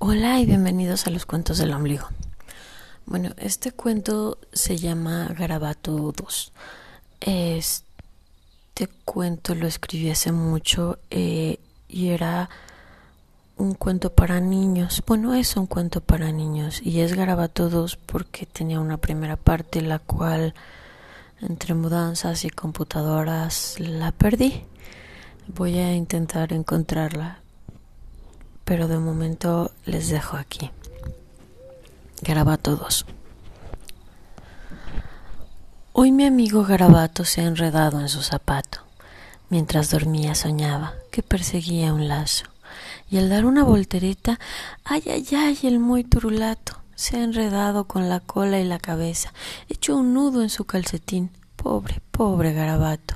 Hola y bienvenidos a los cuentos del ombligo. Bueno, este cuento se llama Garabato 2. Este cuento lo escribí hace mucho eh, y era un cuento para niños. Bueno, es un cuento para niños y es Garabato 2 porque tenía una primera parte la cual entre mudanzas y computadoras la perdí. Voy a intentar encontrarla, pero de momento les dejo aquí. Garabato 2. Hoy mi amigo Garabato se ha enredado en su zapato. Mientras dormía soñaba que perseguía un lazo. Y al dar una voltereta, ay, ay, ay, el muy turulato se ha enredado con la cola y la cabeza, hecho un nudo en su calcetín. Pobre, pobre Garabato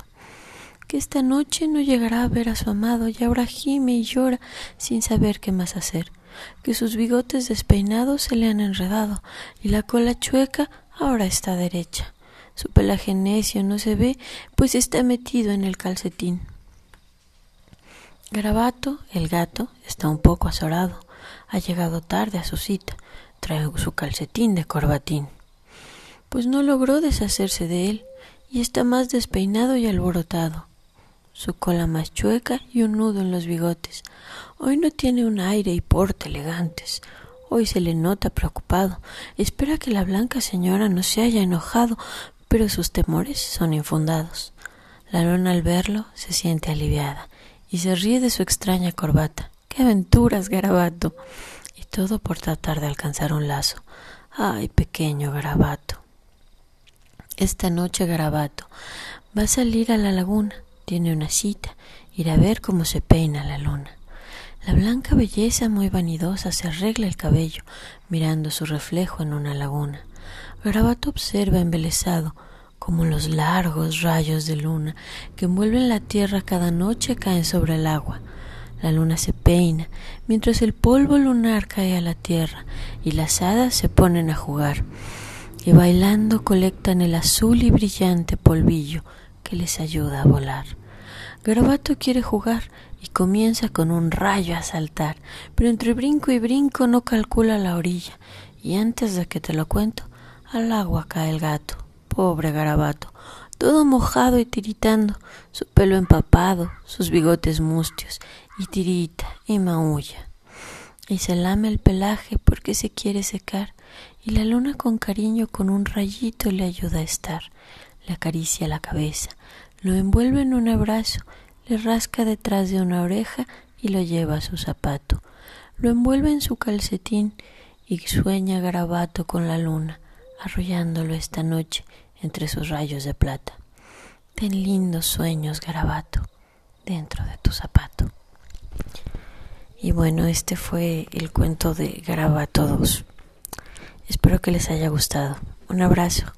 que esta noche no llegará a ver a su amado y ahora gime y llora sin saber qué más hacer, que sus bigotes despeinados se le han enredado y la cola chueca ahora está derecha. Su pelaje necio no se ve, pues está metido en el calcetín. Garabato, el gato, está un poco azorado. Ha llegado tarde a su cita. Trae su calcetín de corbatín. Pues no logró deshacerse de él y está más despeinado y alborotado su cola más chueca y un nudo en los bigotes. Hoy no tiene un aire y porte elegantes. Hoy se le nota preocupado. Espera que la blanca señora no se haya enojado, pero sus temores son infundados. La luna al verlo se siente aliviada y se ríe de su extraña corbata. ¡Qué aventuras, garabato! Y todo por tratar de alcanzar un lazo. ¡Ay, pequeño garabato! Esta noche garabato va a salir a la laguna tiene una cita, ir a ver cómo se peina la luna. La blanca belleza muy vanidosa se arregla el cabello, mirando su reflejo en una laguna. Garabato observa embelesado como los largos rayos de luna que envuelven la tierra cada noche caen sobre el agua. La luna se peina, mientras el polvo lunar cae a la tierra y las hadas se ponen a jugar, y bailando colectan el azul y brillante polvillo que les ayuda a volar. Garabato quiere jugar y comienza con un rayo a saltar, pero entre brinco y brinco no calcula la orilla, y antes de que te lo cuento, al agua cae el gato, pobre garabato, todo mojado y tiritando, su pelo empapado, sus bigotes mustios, y tirita y maulla. Y se lame el pelaje porque se quiere secar, y la luna con cariño con un rayito le ayuda a estar le acaricia la cabeza, lo envuelve en un abrazo, le rasca detrás de una oreja y lo lleva a su zapato, lo envuelve en su calcetín y sueña garabato con la luna, arrollándolo esta noche entre sus rayos de plata. Ten lindos sueños, garabato, dentro de tu zapato. Y bueno, este fue el cuento de Garabato 2. Espero que les haya gustado. Un abrazo.